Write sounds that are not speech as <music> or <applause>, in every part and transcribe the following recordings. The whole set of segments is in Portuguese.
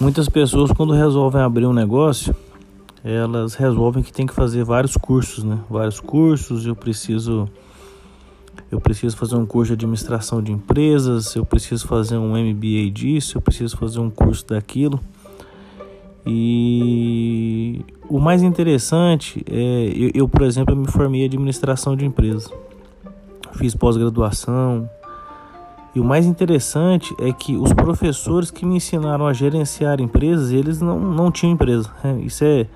Muitas pessoas quando resolvem abrir um negócio, elas resolvem que tem que fazer vários cursos, né? Vários cursos, eu preciso eu preciso fazer um curso de administração de empresas, eu preciso fazer um MBA disso, eu preciso fazer um curso daquilo. E o mais interessante é, eu, eu por exemplo, eu me formei em administração de empresas, fiz pós-graduação. E o mais interessante é que os professores que me ensinaram a gerenciar empresas, eles não, não tinham empresa. Né? Isso é,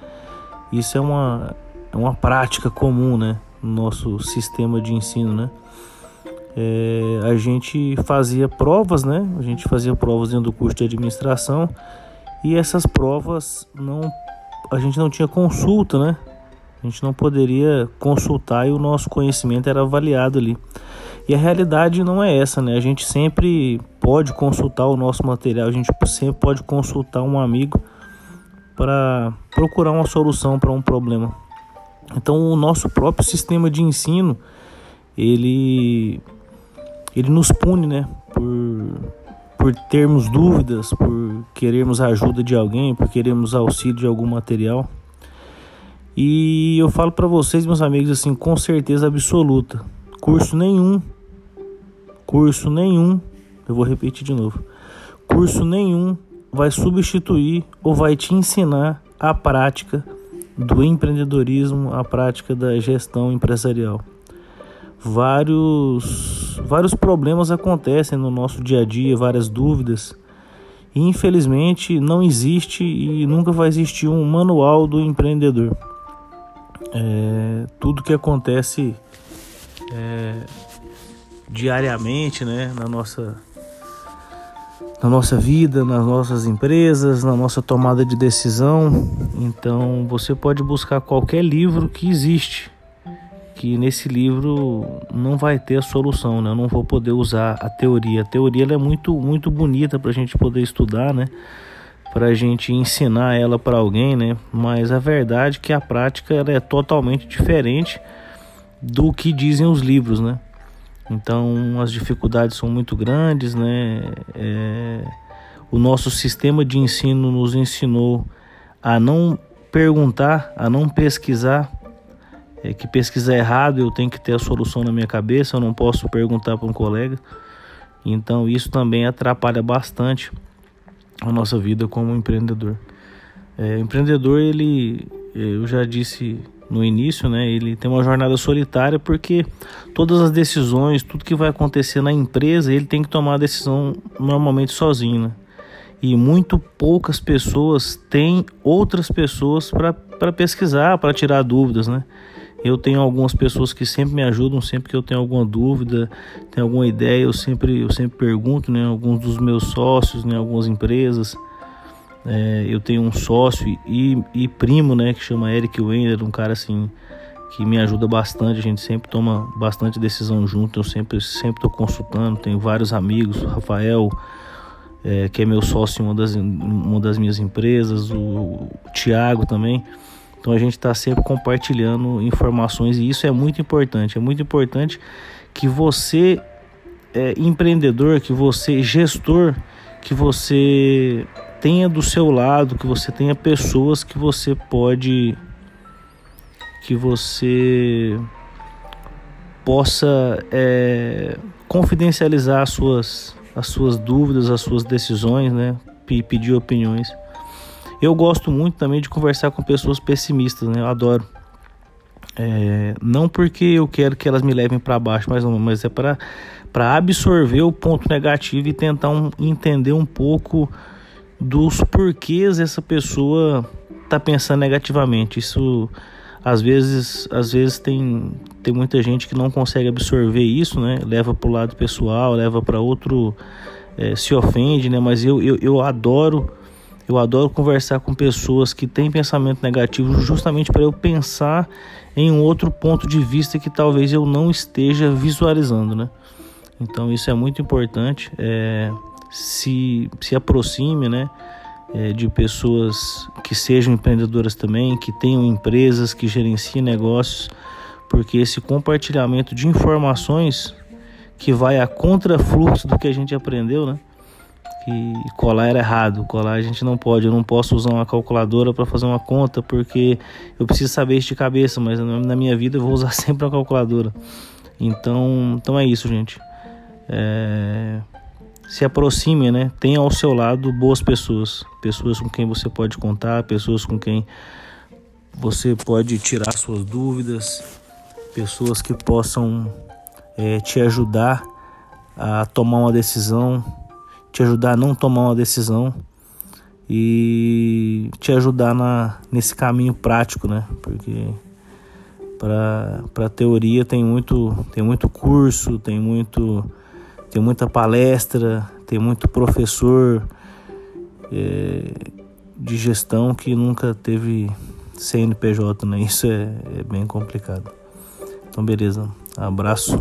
isso é uma, é uma prática comum, né? No nosso sistema de ensino, né? É, a gente fazia provas, né? A gente fazia provas dentro do curso de administração e essas provas não, a gente não tinha consulta, né? A gente não poderia consultar e o nosso conhecimento era avaliado ali. E a realidade não é essa, né? A gente sempre pode consultar o nosso material, a gente sempre pode consultar um amigo para procurar uma solução para um problema. Então, o nosso próprio sistema de ensino, ele ele nos pune, né, por por termos dúvidas, por querermos a ajuda de alguém, por queremos auxílio de algum material. E eu falo para vocês, meus amigos, assim, com certeza absoluta, curso nenhum, curso nenhum, eu vou repetir de novo, curso nenhum vai substituir ou vai te ensinar a prática do empreendedorismo, a prática da gestão empresarial vários vários problemas acontecem no nosso dia a dia, várias dúvidas. E infelizmente não existe e nunca vai existir um manual do empreendedor. É, tudo que acontece é, diariamente, né, na nossa na nossa vida, nas nossas empresas, na nossa tomada de decisão. Então, você pode buscar qualquer livro que existe que nesse livro não vai ter a solução, né? Eu não vou poder usar a teoria. A teoria é muito, muito bonita para a gente poder estudar, né? Para a gente ensinar ela para alguém, né? Mas a verdade é que a prática é totalmente diferente do que dizem os livros, né? Então as dificuldades são muito grandes, né? É... O nosso sistema de ensino nos ensinou a não perguntar, a não pesquisar é, que pesquisar errado, eu tenho que ter a solução na minha cabeça, eu não posso perguntar para um colega. Então isso também atrapalha bastante a nossa vida como empreendedor. É, empreendedor, ele, eu já disse no início, né, ele tem uma jornada solitária porque todas as decisões, tudo que vai acontecer na empresa, ele tem que tomar a decisão normalmente sozinho. Né? E muito poucas pessoas têm outras pessoas para pesquisar, para tirar dúvidas, né? Eu tenho algumas pessoas que sempre me ajudam, sempre que eu tenho alguma dúvida, tenho alguma ideia, eu sempre, eu sempre pergunto, né? Alguns dos meus sócios, né? Algumas empresas. É, eu tenho um sócio e, e, primo, né? Que chama Eric Wender, um cara assim que me ajuda bastante. A gente sempre toma bastante decisão junto. Eu sempre, sempre estou consultando. Tenho vários amigos, Rafael. É, que é meu sócio em uma das, uma das minhas empresas, o, o Tiago também. Então a gente está sempre compartilhando informações e isso é muito importante. É muito importante que você, é, empreendedor, que você, gestor, que você tenha do seu lado, que você tenha pessoas que você pode, que você possa é, confidencializar as suas, as suas dúvidas, as suas decisões, né? Pedir opiniões. Eu gosto muito também de conversar com pessoas pessimistas, né? Eu adoro. É, não porque eu quero que elas me levem para baixo, mas, mas é para absorver o ponto negativo e tentar um, entender um pouco dos porquês essa pessoa tá pensando negativamente. Isso às vezes, às vezes tem, tem muita gente que não consegue absorver isso, né? Leva para o lado pessoal, leva para outro, é, se ofende, né? Mas eu, eu, eu adoro eu adoro conversar com pessoas que têm pensamento negativo, justamente para eu pensar em um outro ponto de vista que talvez eu não esteja visualizando, né? Então isso é muito importante. É, se, se aproxime, né? É, de pessoas que sejam empreendedoras também, que tenham empresas, que gerenciem negócios, porque esse compartilhamento de informações que vai a contrafluxo do que a gente aprendeu, né? que colar era errado. Colar a gente não pode. Eu não posso usar uma calculadora para fazer uma conta porque eu preciso saber isso de cabeça, mas na minha vida eu vou usar <laughs> sempre uma calculadora. Então, então é isso, gente. É... Se aproxime, né? Tenha ao seu lado boas pessoas, pessoas com quem você pode contar, pessoas com quem você pode tirar suas dúvidas, pessoas que possam é, te ajudar a tomar uma decisão te ajudar a não tomar uma decisão e te ajudar na, nesse caminho prático, né? Porque para teoria tem muito, tem muito curso, tem muito tem muita palestra, tem muito professor é, de gestão que nunca teve CNPJ, né? Isso é, é bem complicado. Então beleza, abraço.